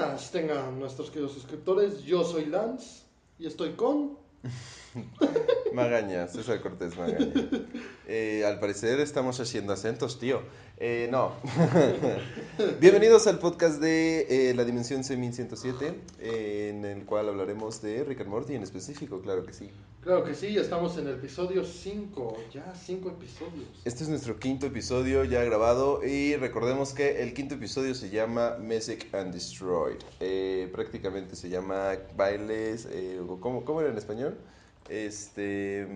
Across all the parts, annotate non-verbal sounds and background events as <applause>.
Buenas tengan nuestros queridos suscriptores. Yo soy Lance y estoy con. <laughs> Magaña, César Cortés Magaña. Eh, al parecer estamos haciendo acentos, tío. Eh, no. <laughs> Bienvenidos al podcast de eh, La Dimensión C1107, eh, en el cual hablaremos de Rick and Morty en específico, claro que sí. Claro que sí, estamos en el episodio 5. Ya 5 episodios. Este es nuestro quinto episodio ya grabado y recordemos que el quinto episodio se llama Messick and Destroyed. Eh, prácticamente se llama bailes, eh, ¿cómo, ¿cómo era en español? Este...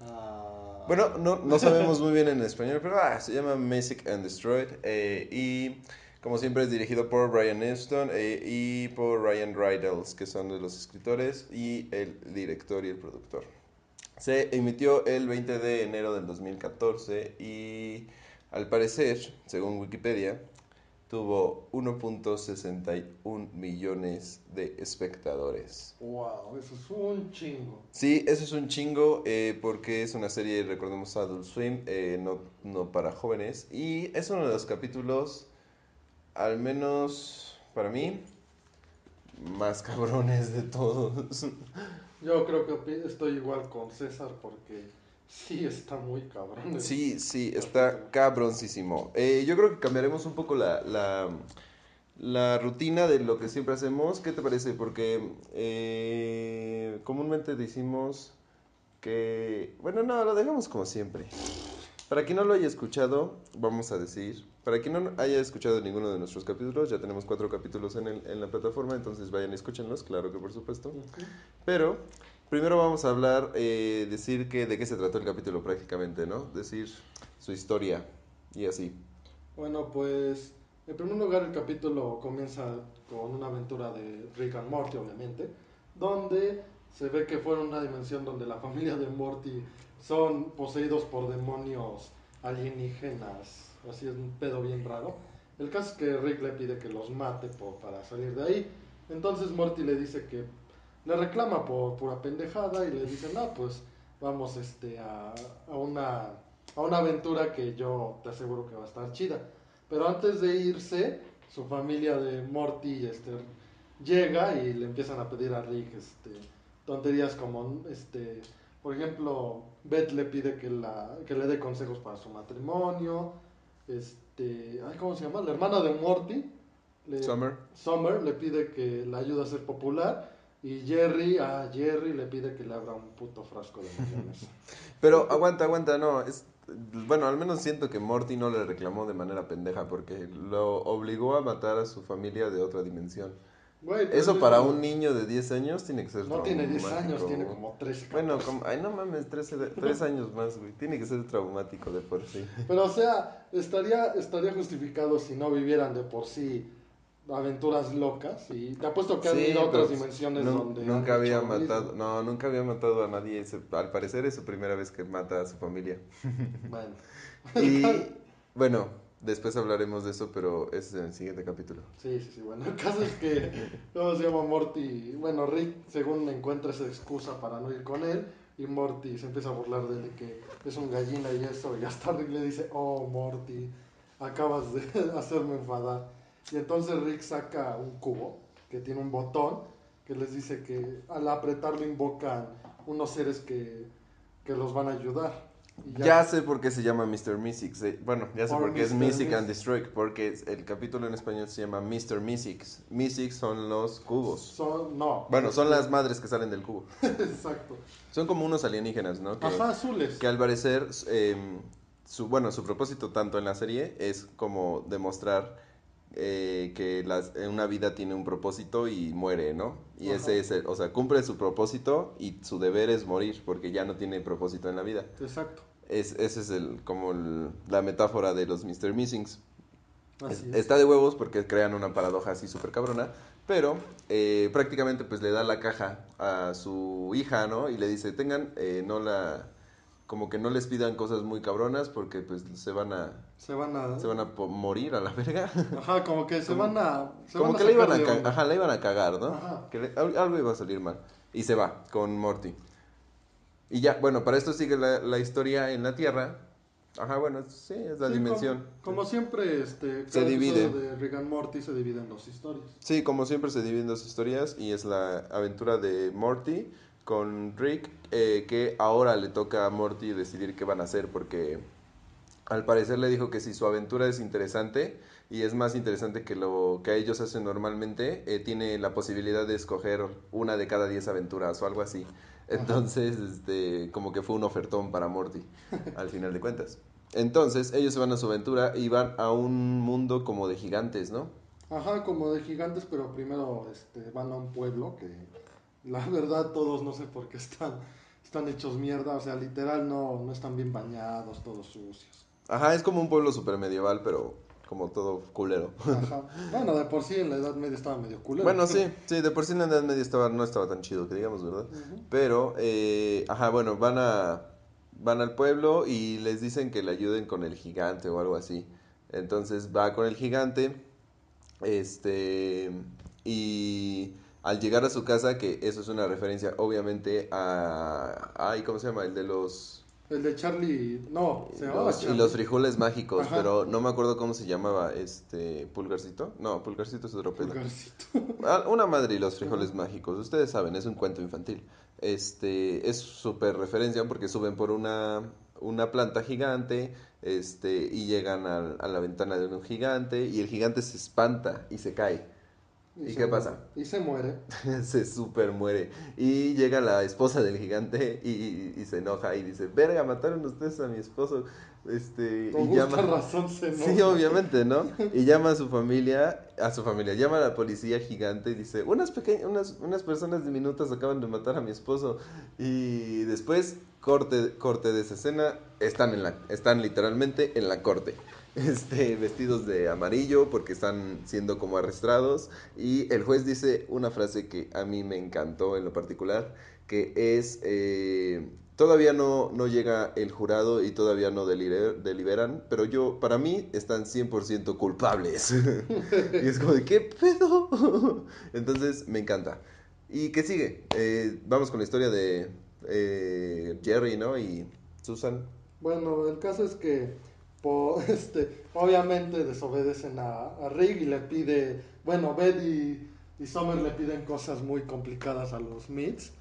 Ah, Bueno, no, no <laughs> sabemos muy bien en español, pero ah, se llama Messick and Destroyed. eh, y como siempre es dirigido por Brian Epstein eh, y por Ryan Rydels, que son de los escritores y el director y el productor. Se emitió el 20 de enero del 2014 y al parecer, según Wikipedia, tuvo 1.61 millones de espectadores. wow, eso es un chingo. Sí, eso es un chingo eh, porque es una serie, recordemos, Adult Swim, eh, no, no para jóvenes. Y es uno de los capítulos, al menos para mí, más cabrones de todos. Yo creo que estoy igual con César porque sí está muy cabrón. Sí, sí, está cabroncísimo. Eh, yo creo que cambiaremos un poco la, la, la rutina de lo que siempre hacemos. ¿Qué te parece? Porque eh, comúnmente decimos que... Bueno, no, lo dejamos como siempre. Para quien no lo haya escuchado, vamos a decir... Para quien no haya escuchado ninguno de nuestros capítulos, ya tenemos cuatro capítulos en, el- en la plataforma, entonces vayan y escúchenlos, claro que por supuesto. Pero primero vamos a hablar, eh, decir que de qué se trató el capítulo prácticamente, ¿no? Decir su historia y así. Bueno, pues en primer lugar el capítulo comienza con una aventura de Rick and Morty, obviamente, donde se ve que fueron una dimensión donde la familia de Morty son poseídos por demonios alienígenas, así es un pedo bien raro. El caso es que Rick le pide que los mate po- para salir de ahí. Entonces Morty le dice que le reclama por pura pendejada y le dice, no, pues vamos este, a, a una, a una aventura que yo te aseguro que va a estar chida. Pero antes de irse, su familia de Morty este, llega y le empiezan a pedir a Rick este, tonterías como, este, por ejemplo, Beth le pide que, la, que le dé consejos para su matrimonio. Este, ay, ¿Cómo se llama? La hermana de Morty. le- Summer. Summer le pide que la ayude a ser popular. Y Jerry, a Jerry le pide que le abra un puto frasco de mayonesa. <laughs> Pero aguanta, aguanta, no, es... Bueno, al menos siento que Morty no le reclamó de manera pendeja porque lo obligó a matar a su familia de otra dimensión. Güey, Eso es para un niño de 10 años tiene que ser No tiene 10 traumático. años, tiene como 13. Bueno, 14. como... ay no mames, 13, de- tres años más, güey. Tiene que ser traumático de por sí. Pero o sea, estaría, estaría justificado si no vivieran de por sí aventuras locas. Y te apuesto que han Sí, ido a otras dimensiones donde. nunca había mismo. matado, no, nunca había matado a nadie. al parecer es su primera vez que mata a su familia. Bueno, <laughs> Y <laughs> bueno, después hablaremos de eso, pero ese es en el siguiente capítulo. sí, sí, sí. Bueno, el caso es que. ¿Cómo se llama Morty? Bueno, Rick, según encuentra esa excusa para no ir con él. Y Morty se empieza a burlar de que es un gallina y eso. Y hasta Rick le dice: Oh, Morty, acabas de <laughs> hacerme enfadar. Y entonces Rick saca un cubo que tiene un botón que les dice que al apretarlo invocan unos seres que, que los van a ayudar. Ya. sé por qué se llama Mr. Mystics. eh, Bueno, ya sé Por por qué es. Mystic and. Destroy. Porque el capítulo en español se llama Mr. Mystics. Mystics son los cubos. Son, no. Bueno, son las madres que salen del cubo. <laughs> Exacto. Son como unos alienígenas, ¿no? Que, Ajá, azules. que al parecer, eh, su, bueno, su propósito tanto en la serie es como demostrar eh, que las, eh, una vida tiene un propósito y muere, ¿no? Y Ajá. ese es el, o sea, cumple su propósito y su deber es morir porque ya no tiene propósito en la vida. Exacto. Es, ese es el, como el- la metáfora de los Mr. Missings. Es. Está de huevos porque crean una paradoja así súper cabrona, pero eh, prácticamente pues le da la caja a su hija, ¿no? Y le dice, tengan, eh, no la, como que no les pidan cosas muy cabronas porque pues se van a, Se van a. se van a morir a la <laughs> verga. Ajá, como que se Como- van a. se como van que le iban sacar a, de ca- onda. ajá, la iban a cagar, ¿no? Ajá. Que le- algo iba a salir mal. Y se va con Morty. Y ya, bueno, para esto sigue la, la historia en la Tierra. Ajá, bueno, sí, es la Sí, dimensión. Como, como siempre, este, Se divide. de Rick and Morty se divide en dos historias. Sí, como siempre se dividen dos historias y es la aventura de Morty con Rick, eh, que ahora le toca a Morty decidir qué van a hacer porque al parecer le dijo que si su aventura es interesante y es más interesante que lo que ellos hacen normalmente, eh, tiene la posibilidad de escoger una de cada diez aventuras o algo así. Entonces, este, como que fue un ofertón para Morty, al final de cuentas. Entonces, ellos se van a su aventura y van a un mundo como de gigantes, ¿no? Ajá, como de gigantes, pero primero este, van a un pueblo que la verdad todos no sé por qué están, están hechos mierda, o sea, literal no, no están bien bañados, todos sucios. Ajá, es como un pueblo super medieval, pero como todo culero. Ajá. <laughs> Bueno, de por sí en la Edad Media estaba medio culero. Bueno, sí, sí, de por sí en la Edad Media estaba, no estaba tan chido, que digamos, ¿verdad? Pero, eh, ajá, bueno, van a van al pueblo y les dicen que le ayuden con el gigante o algo así. Entonces va con el gigante, este, y al llegar a su casa, que eso es una referencia, obviamente, a, ay, ¿cómo se llama? El de los El de Charlie, no, se llamaba los- y Charlie. los frijoles mágicos, Ajá. pero no me acuerdo cómo se llamaba, este, pulgarcito. No, pulgarcito es otro pedo. Pulgarcito. Una madre y los frijoles mágicos. Ustedes saben, es un cuento infantil. Este es súper referencia porque suben por una, una planta gigante este, y llegan a, la ventana de un gigante y el gigante se espanta y se cae. ¿Y qué pasa? Y se muere. <laughs> se súper muere. Y llega la esposa del gigante y, y- y se enoja y dice, verga, mataron ustedes a mi esposo. Este, Con y llama... razón se <laughs> enoja. Sí, obviamente, ¿no? Y llama a su familia, a su familia, llama a la policía gigante y dice, unas pequeñas, unas, unas personas diminutas acaban de matar a mi esposo. Y después, corte, corte de esa escena, están en la, están literalmente en la corte. <laughs> Este, vestidos de amarillo porque están siendo como arrestados. Y el juez dice una frase que a mí me encantó en lo particular, que es, eh, todavía no, no llega el jurado y todavía no deliber- deliberan, pero yo, para mí, están 100% culpables. <laughs> y es como de, ¿qué pedo? <laughs> Entonces, me encanta. ¿Y qué sigue? Eh, vamos con la historia de eh, Jerry, ¿no? Y Susan. Bueno, el caso es que <laughs> este, obviamente desobedecen a, a y le pide, bueno, Beth y, y Summer le piden cosas muy complicadas a los Meets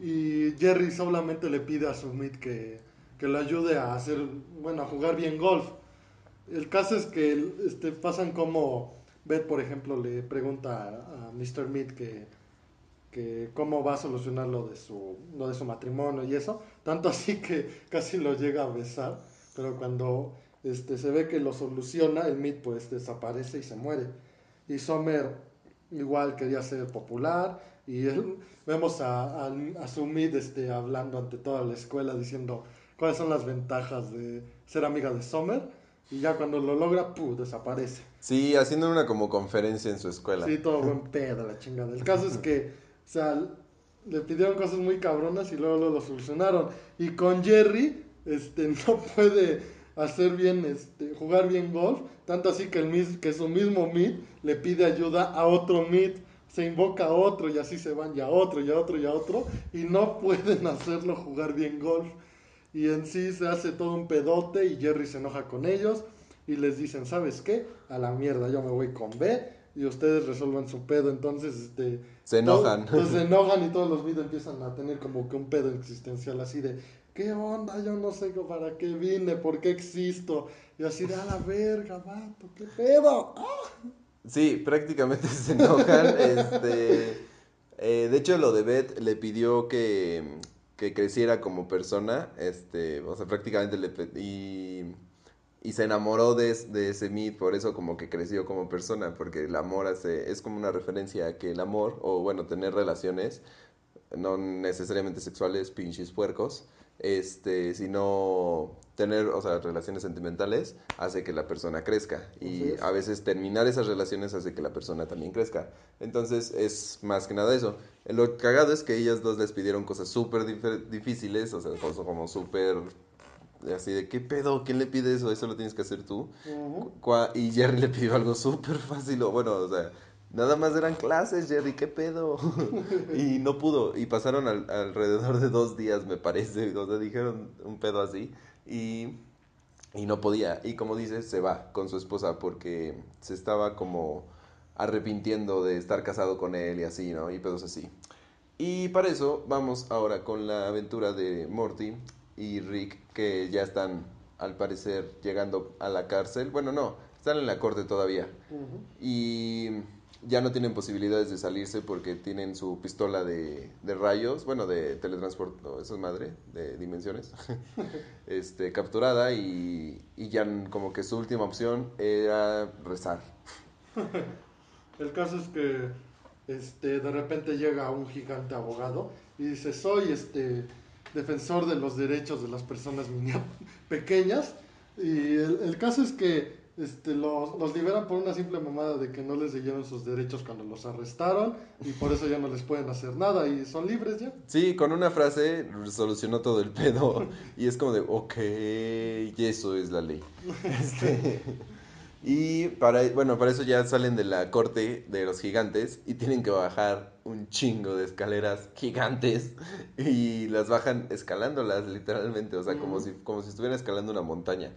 y Jerry solamente le pide a su Meet que, que le ayude a hacer, bueno, a jugar bien golf. El caso es que este, pasan como Beth, por ejemplo, le pregunta a, Mr. Meat que, que cómo va a solucionar lo de su lo de su matrimonio y eso tanto <laughs> así que casi lo llega a besar pero cuando este se ve que lo soluciona el Meat pues desaparece y se muere y Sommer igual quería ser popular y vemos a, a, a su Meat este hablando ante toda la escuela diciendo cuáles son las ventajas de ser amiga de Sommer y ya cuando lo logra ¡pum! desaparece Sí, haciendo una como conferencia en su escuela. Sí, todo buen pedo, la chingada. El caso es que, o sea, le pidieron cosas muy cabronas y luego lo, lo solucionaron. Y con Jerry, este, <laughs> no puede hacer bien, este, jugar bien golf, tanto así que, el, que su mismo Mid le pide ayuda a otro Mid. Se invoca a otro y así se van ya a otro, y a otro, y a otro. Y no <laughs> pueden hacerlo jugar bien golf. Y en sí se hace todo un pedote y Jerry se enoja con ellos y les dicen, ¿sabes qué? A la mierda, yo me voy con B y ustedes resuelvan su pedo. Entonces, este... Se enojan. todo- <laughs> pues se <laughs> enojan y todos los videos empiezan a tener como que un pedo existencial así de, ¿qué onda? Yo no sé para qué vine, por qué existo. Y así de, a la verga, vato, ¿qué pedo? ¡Ah! Sí, prácticamente <laughs> se enojan. este, eh, de hecho, lo de Beth le pidió que, que creciera como persona. Este, o sea, prácticamente le y, y se enamoró de, de ese Mead, por eso como que creció como persona, porque el amor hace, es como una referencia a que el amor, o bueno, tener relaciones, no necesariamente sexuales, pinches puercos, este, sino tener, o sea, relaciones sentimentales hace que la persona crezca y a veces terminar esas relaciones hace que la persona también crezca. Entonces es más que nada eso. Lo cagado es que ellas dos les pidieron cosas súper dif- difíciles, o sea, cosas como súper así de qué pedo, ¿quién le pide eso? Eso lo tienes que hacer tú. Y Jerry le pidió algo súper fácil, o bueno, o sea, nada más eran clases, Jerry, ¿qué pedo? <laughs> y no pudo, y pasaron al- alrededor de dos días, me parece, o sea, dijeron un pedo así, y y no podía. Y como dices, se va con su esposa porque se estaba como arrepintiendo de estar casado con él y así, ¿no? Y pedos así. Y para eso vamos ahora con la aventura de Morty y Rick, que ya están, al parecer, llegando a la cárcel. Bueno, no, están en la corte todavía. Y ya no tienen posibilidades de salirse porque tienen su pistola de, de rayos, bueno, de teletransporte, no, eso es madre, de dimensiones, <laughs> este, capturada y, y ya como que su última opción era rezar. <laughs> El caso es que este, de repente llega un gigante abogado y dice, soy este defensor de los derechos de las personas <laughs> pequeñas. Y el, el caso es que este, los, los liberan por una simple mamada de que no les leyeron sus derechos cuando los arrestaron y por eso ya no les pueden hacer nada y son libres ya. Sí, con una frase solucionó todo el pedo y es como de, ok, y eso es la ley. Este, y para, bueno, para eso ya salen de la corte de los gigantes y tienen que bajar un chingo de escaleras gigantes y las bajan escalándolas literalmente, o sea, como si, como si estuvieran escalando una montaña.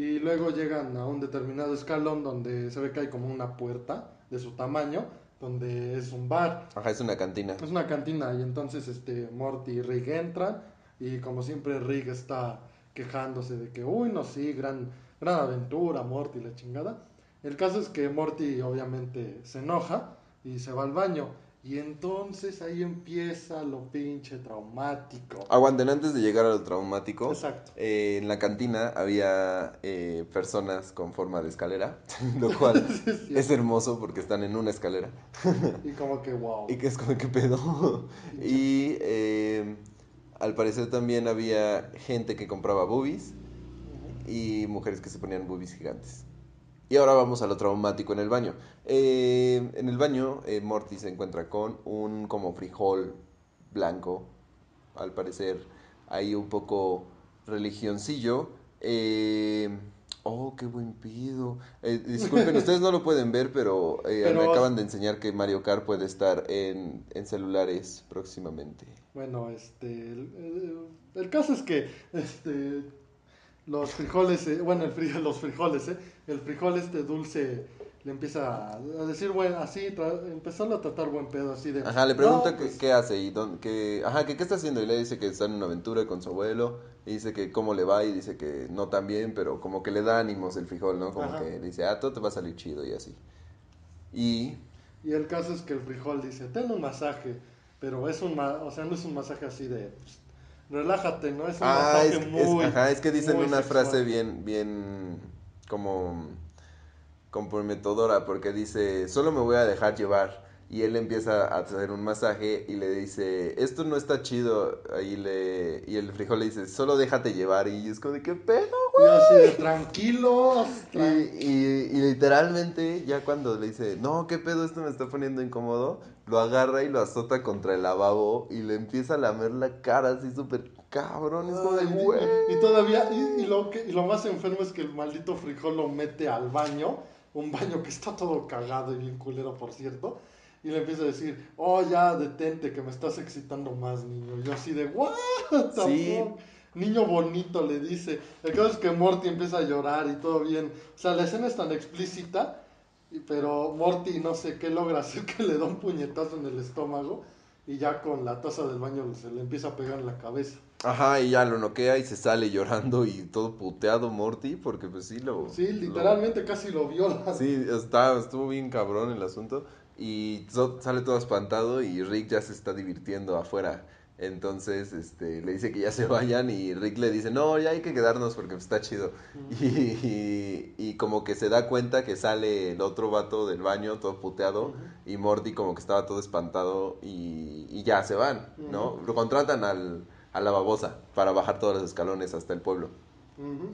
Y luego llegan a un determinado escalón donde se ve que hay como una puerta de su tamaño, donde es un bar. Ajá, es una cantina. Es una cantina y entonces este Morty y Rick entran y como siempre Rick está quejándose de que, uy, no, sí, gran, gran aventura, Morty, la chingada. El caso es que Morty obviamente se enoja y se va al baño y entonces ahí empieza lo pinche traumático. Aguanten, antes de llegar a lo traumático, Exacto. eh, en la cantina había eh, personas con forma de escalera, <laughs> lo cual <laughs> Sí, es hermoso porque están en una escalera. <laughs> Y como que, wow. Y que es como, ¿qué pedo? y eh, al parecer también había gente que compraba boobies y mujeres que se ponían boobies gigantes. Y ahora vamos a lo traumático en el baño. Eh, en el baño, eh, Morty se encuentra con un como frijol blanco, al parecer ahí un poco religioncillo. Eh, oh, qué buen pido. Eh, disculpen, <laughs> ustedes no lo pueden ver, pero, Pero- me acaban de enseñar que Mario Kart puede estar en, en celulares próximamente. Bueno, este, el, el- el caso es que, este, los frijoles, eh, bueno, el frijol, <laughs> los frijoles, eh, el frijol este dulce le empieza a, decir, bueno, así, empezarlo a tratar buen pedo, así de... Ajá, le pregunta "No, qué, pues, qué hace y dónde, qué, ajá, que qué está haciendo y le dice que está en una aventura con su abuelo y dice que cómo le va y dice que no tan bien, pero como que le da ánimos el frijol, ¿no? Como Ajá. que dice, ah, todo te va a salir chido y así. Y, Y el caso es que el frijol dice, ten un masaje, pero es un, ma- o sea, no es un masaje así de, pues, relájate, ¿no? Es un ah, masaje es, es- muy... ajá, es que dicen muy una sexual. frase bien, bien, como comprometedora porque dice, solo me voy a dejar llevar. Y él empieza a hacer un masaje y le dice, esto no está chido. Y, le, y el frijol le dice, solo déjate llevar. Y es como de, ¿qué pedo? Y yo así de, tranquilos, Y, tran- y, y literalmente, ya cuando le dice, no, ¿qué pedo? Esto me está poniendo incómodo, lo agarra y lo azota contra el lavabo y le empieza a lamer la cara así súper cabrón. Es como de, güey. y, todavía, y, y lo que, y lo más enfermo es que el maldito frijol lo mete al baño, un baño que está todo cagado y bien culero, por cierto, y le empieza a decir, oh, ya, detente, que me estás excitando más, niño. Y yo así de, what Sí. Niño bonito, le dice. El caso es que Morty empieza a llorar y todo bien. O sea, la escena es tan explícita, pero Morty no sé qué logra hacer que le da un puñetazo en el estómago y ya con la taza del baño se le empieza a pegar en la cabeza. Ajá, y ya lo noquea y se sale llorando y todo puteado Morty, porque pues sí lo... Sí, lo- literalmente casi lo viola. Sí, está, estuvo bien cabrón el asunto. Y so- sale todo espantado y Rick ya se está divirtiendo afuera. Entonces, este, le dice que ya se vayan y Rick le dice, no, ya hay que quedarnos porque está chido. Y, y, y como que se da cuenta que sale el otro vato del baño todo puteado y Morty como que estaba todo espantado y, y ya se van, ¿no? Lo contratan al, a la babosa para bajar todos los escalones hasta el pueblo.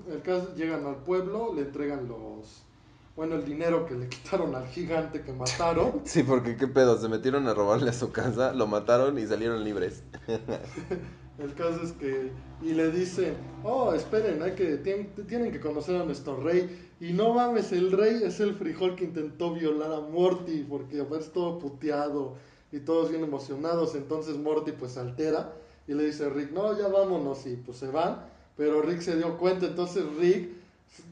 El caso, llegan al pueblo, le entregan los... Bueno, el dinero que le <laughs> quitaron al gigante que mataron. <laughs> Sí, porque qué pedo, se metieron a robarle a su casa, lo mataron y salieron libres. <laughs> El caso es que... Y le dicen, oh, esperen, hay que, tien- tienen que conocer a nuestro rey. Y no mames, el rey es el frijol que intentó violar a Morty porque aparece todo puteado y todos bien emocionados. Entonces Morty pues se altera y le dice a Rick, no, ya vámonos y pues se van. Pero Rick se dio cuenta, entonces Rick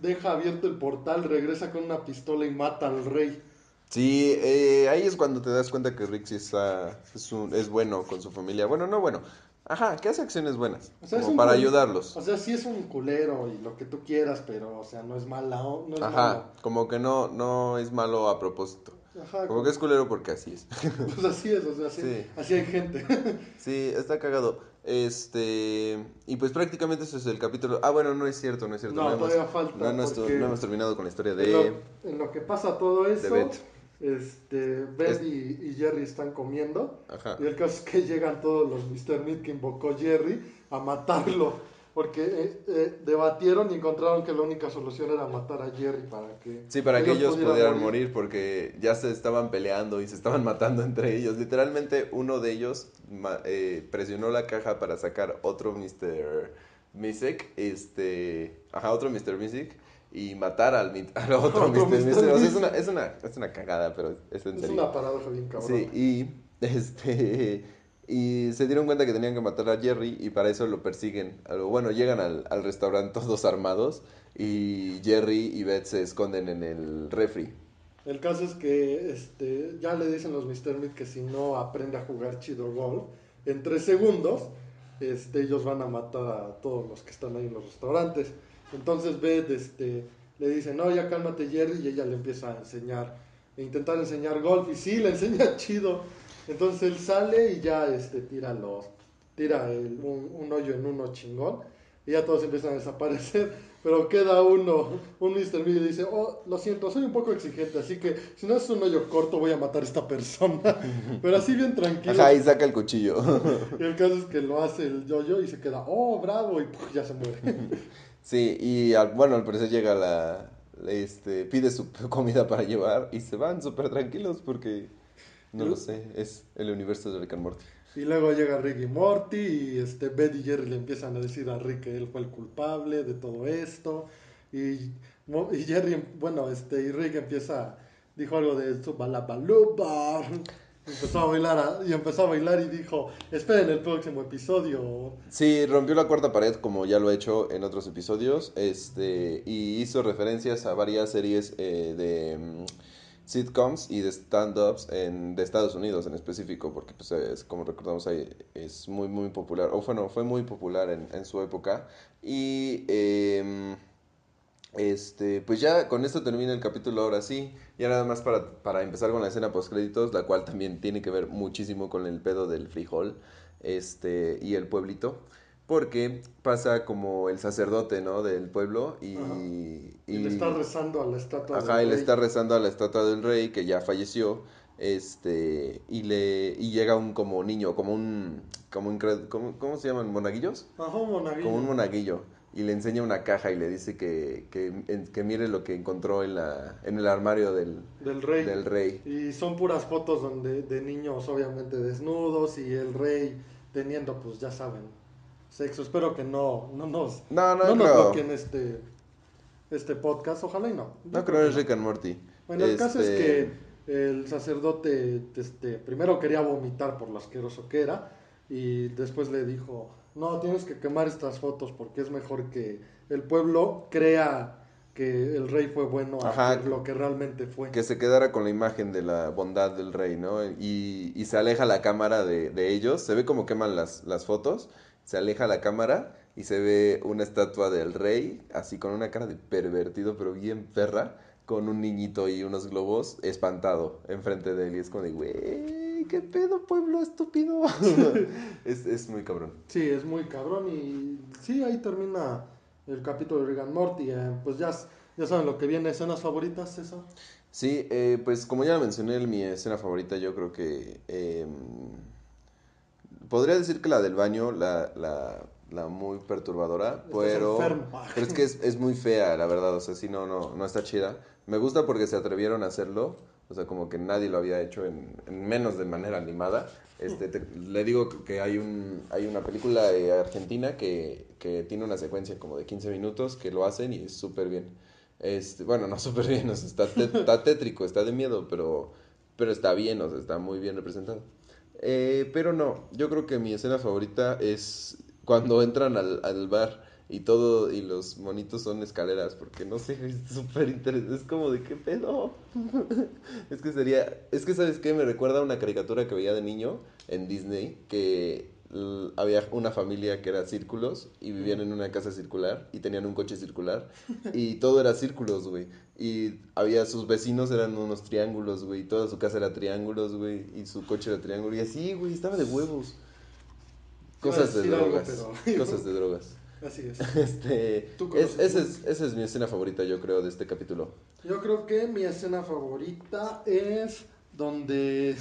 deja abierto el portal, regresa con una pistola y mata al rey. Sí, eh, ahí es cuando te das cuenta que Rick sí está, es, un- es bueno con su familia. Bueno, no bueno. Ajá, que hace acciones buenas. O sea, como para cul- ayudarlos. O sea, sí es un culero y lo que tú quieras, pero, o sea, no es mala, o- no es Ajá, como que no, no es malo a propósito. malo. Ajá, Como que es culero porque así es. <laughs> pues así es, o sea, así, Sí. así hay gente. Sí, está cagado. Este, y pues prácticamente ese es el capítulo. Ah, bueno, no es cierto, no es cierto. No, hemos, todavía falta, no hemos, porque- no hemos terminado con la historia En de... lo, en lo que pasa todo eso, este, Es- y, y Jerry están comiendo. Ajá. Y el caso es que llegan todos los Mr. Meat que invocó Jerry a matarlo. Porque eh, eh, debatieron y encontraron que la única solución era matar a Jerry para que... Sí, para que ellos pudieran morir. porque ya se estaban peleando y se estaban <laughs> matando entre ellos. Literalmente uno de ellos eh, presionó la caja para sacar otro Mr. Mystic, este, ajá, otro Mr. Mystic y matar al, <laughs> otro Otro Mr. Mr. Mystic. O sea, es una, es una, es una cagada, pero es en Es serio. una paradoja bien cabrón. Sí, y <laughs> este y se dieron cuenta que tenían que matar a Jerry y para eso lo persiguen. Bueno, llegan al, al restaurante <laughs> todos armados y Jerry y Beth se esconden en el refri. El caso es que este, ya le dicen los Mr. Meat que si no aprende a jugar chido golf, en tres segundos este, ellos van a matar a todos los que están ahí en los restaurantes. Entonces Beth este, le dice, no, ya cálmate Jerry, y ella le empieza a enseñar, a intentar enseñar golf, y sí, le enseña <laughs> chido. Entonces él sale y ya este, tira, los, tira el- un, un hoyo en uno chingón, y ya todos empiezan a desaparecer, <laughs> pero queda uno, un Mr. Meat y dice, oh, lo siento, soy un poco exigente, así que si no es un hoyo corto voy a matar a esta persona. <laughs> Pero así bien tranquilo. Ajá, y saca el cuchillo. <laughs> Y el caso es que lo hace el yo-yo y se queda, oh, bravo, y ¡puf! ya se muere. Sí, y al- bueno, al parecer llega la, este, pide su comida para llevar y se van súper tranquilos porque, no lo sé, es el universo de Rick and Morty. Y luego llega Rick y Morty y este, Beth y Jerry le empiezan a decir a Rick que él fue el culpable de todo esto. Y, y Jerry, bueno, este, y Rick empieza, dijo algo de su balabaluba. Empezó a bailar a- y empezó a bailar y dijo, esperen el próximo episodio. Sí, rompió la cuarta pared como ya lo he hecho en otros episodios, este, y hizo referencias a varias series eh, de mm, sitcoms y de stand-ups de Estados Unidos en específico, porque pues es, como recordamos ahí es muy muy popular, o bueno, fue muy popular en, en su época, y em, este, pues ya con esto termina el capítulo ahora sí. Ya nada más para, para empezar con la escena post créditos, la cual también tiene que ver muchísimo con el pedo del frijol este, y el pueblito. Porque pasa como el sacerdote, ¿no? Del pueblo y... Y- Y, le está rezando a la estatua. Ajá, del y le rey. está rezando a la estatua del rey que ya falleció. Este, y le y llega un como niño, como un como un ¿cómo, se llaman? ¿Monaguillos? Ajá, un monaguillo. Como un monaguillo. Y le enseña una caja y le dice que, que, que mire lo que encontró en la en el armario del, del rey. del rey. Y son puras fotos donde de niños obviamente desnudos y el rey teniendo, pues ya saben, sexo. Espero que no, no nos, No, no, no nos bloqueen este, este podcast. Ojalá y no. No creo que es Rick and Morty. Bueno, el caso es Este, que el sacerdote este, primero quería vomitar por lo asqueroso que era y después le dijo, no, tienes que quemar estas fotos porque es mejor que el pueblo crea que el rey fue bueno a Ajá. lo que realmente fue. que se quedara con la imagen de la bondad del rey, ¿no? Y, y se aleja la cámara de, de ellos, se ve como queman las, las fotos, se aleja la cámara y se ve una estatua del rey, así con una cara de pervertido, pero bien perra, con un niñito y unos globos espantado enfrente de él. Y es como de, güey, ¿qué pedo, pueblo estúpido? <laughs> es, es muy cabrón. Sí, es muy cabrón y sí, ahí termina el capítulo de and Morty. eh, pues ya, ya saben lo que viene, escenas favoritas, César. Sí, eh, pues como ya mencioné, mi escena favorita yo creo que... eh, podría decir que la del baño, la, la, la muy perturbadora, pero... Pero <laughs> es que es, es muy fea, la verdad, o sea, sí, no, no, no está chida. Me gusta porque se atrevieron a hacerlo, o sea, como que nadie lo había hecho en, en menos de manera animada. Este, te- le digo que hay, un, hay una película eh, argentina que, que tiene una secuencia como de 15 minutos que lo hacen y es súper bien. Este, bueno, no <laughs> súper bien, o sea, está, te- está tétrico, está de miedo, pero, pero está bien, o sea, está muy bien representado. Eh, pero no, yo creo que mi escena favorita es cuando entran al, al bar y todo, y los monitos son escaleras, porque no sé, <laughs> es súper interesante, es como de qué pedo. <laughs> es que sería, es que sabes qué, me recuerda a una caricatura que veía de niño en Disney, que había una familia que era círculos y vivían en una casa circular y tenían un coche circular <laughs> y todo era círculos, güey. Y había sus vecinos eran unos triángulos, güey, toda su casa era triángulos, güey, y su coche era triángulo y así, güey, estaba de huevos. Cosas de algo, drogas. pero- Cosas de drogas. Así es. <laughs> Este, Tú es, más. es, esa es mi escena favorita, yo creo, de este capítulo. Yo creo que mi escena favorita es donde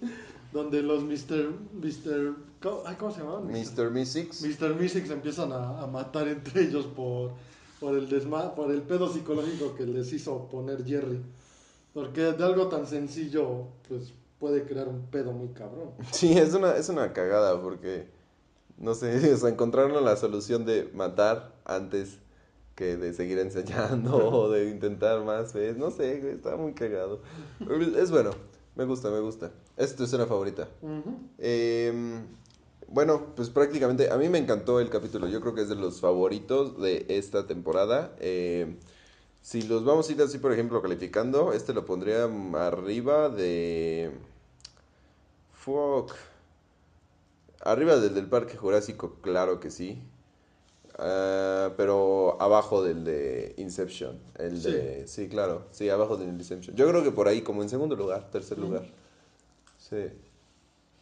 <laughs> donde los Mr. Mr. ¿cómo, ay, ¿cómo se llamaban? Mr. Mystics. Mr. Mystics empiezan a, a matar entre ellos por, por, el desma por el pedo psicológico que les hizo poner Jerry. Porque de algo tan sencillo, pues puede crear un pedo muy cabrón. <laughs> Sí, es una, es una cagada porque, no sé, <laughs> o sea, encontraron la solución de matar antes que de seguir enseñando <laughs> o de intentar más veces. No sé, está muy cagado. Es bueno, me gusta, me gusta. Es tu escena favorita. Eh, bueno, pues prácticamente a mí me encantó el capítulo. Yo creo que es de los favoritos de esta temporada. Eh, si los vamos a ir así, por ejemplo, calificando, este lo pondría arriba de... Fuck. Arriba del del Parque Jurásico, claro que sí. Ah, pero abajo del de Inception. El Sí. de... Sí, claro. Sí, abajo del Inception. Yo creo que por ahí, como en segundo lugar, tercer lugar. Sí.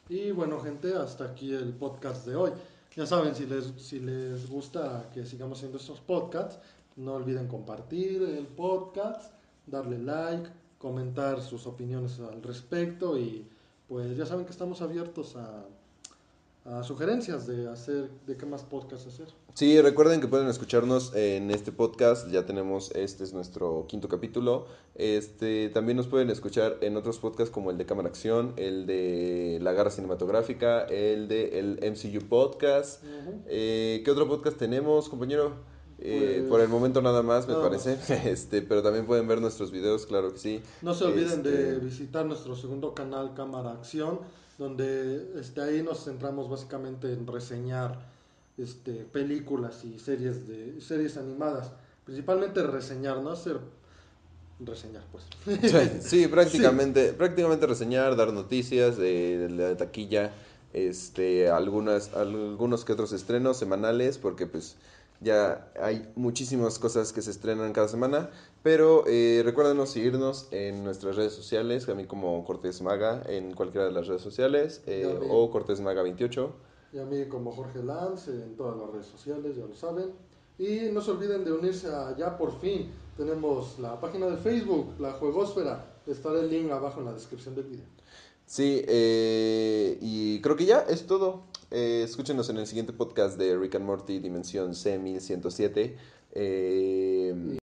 Y bueno, gente, hasta aquí el podcast de hoy. Ya saben, si les, si les gusta que sigamos haciendo estos podcasts, no olviden compartir el podcast, darle like, comentar sus opiniones al respecto y pues ya saben que estamos abiertos a, a sugerencias de hacer, de qué más podcasts hacer. Sí, recuerden que pueden escucharnos en este podcast. Ya tenemos, este es nuestro quinto capítulo. Este, también nos pueden escuchar en otros podcasts como el de Cámara Acción, el de La Garra Cinematográfica, el de el MCU Podcast. Eh, ¿Qué otro podcast tenemos, compañero? Eh, Pues, por el momento nada más, me nada parece. <laughs> Este, pero también pueden ver nuestros videos, claro que sí. No se olviden de Este- visitar nuestro segundo canal Cámara Acción, donde este, ahí nos centramos básicamente en reseñar este, películas y series de series animadas. Principalmente reseñar, no hacer reseñar, pues. Sí, sí, <laughs> prácticamente, prácticamente reseñar, dar noticias de, la taquilla, este, algunas, algunos que otros estrenos semanales, porque pues ya hay muchísimas cosas que se estrenan cada semana, pero eh, recuérdenos seguirnos en nuestras redes sociales, a mí como Cortés Maga en cualquiera de las redes sociales, eh, o Cortés Maga 28. Y a mí como Jorge Lanz en todas las redes sociales, ya lo saben. Y no se olviden de unirse a Ya por fin. Tenemos la página de Facebook, La Juegosfera. Estará el link abajo en la descripción del video. Sí, eh, y creo que ya es todo. Eh, escúchenos en el siguiente podcast de Rick and Morty, Dimensión C1107. Eh,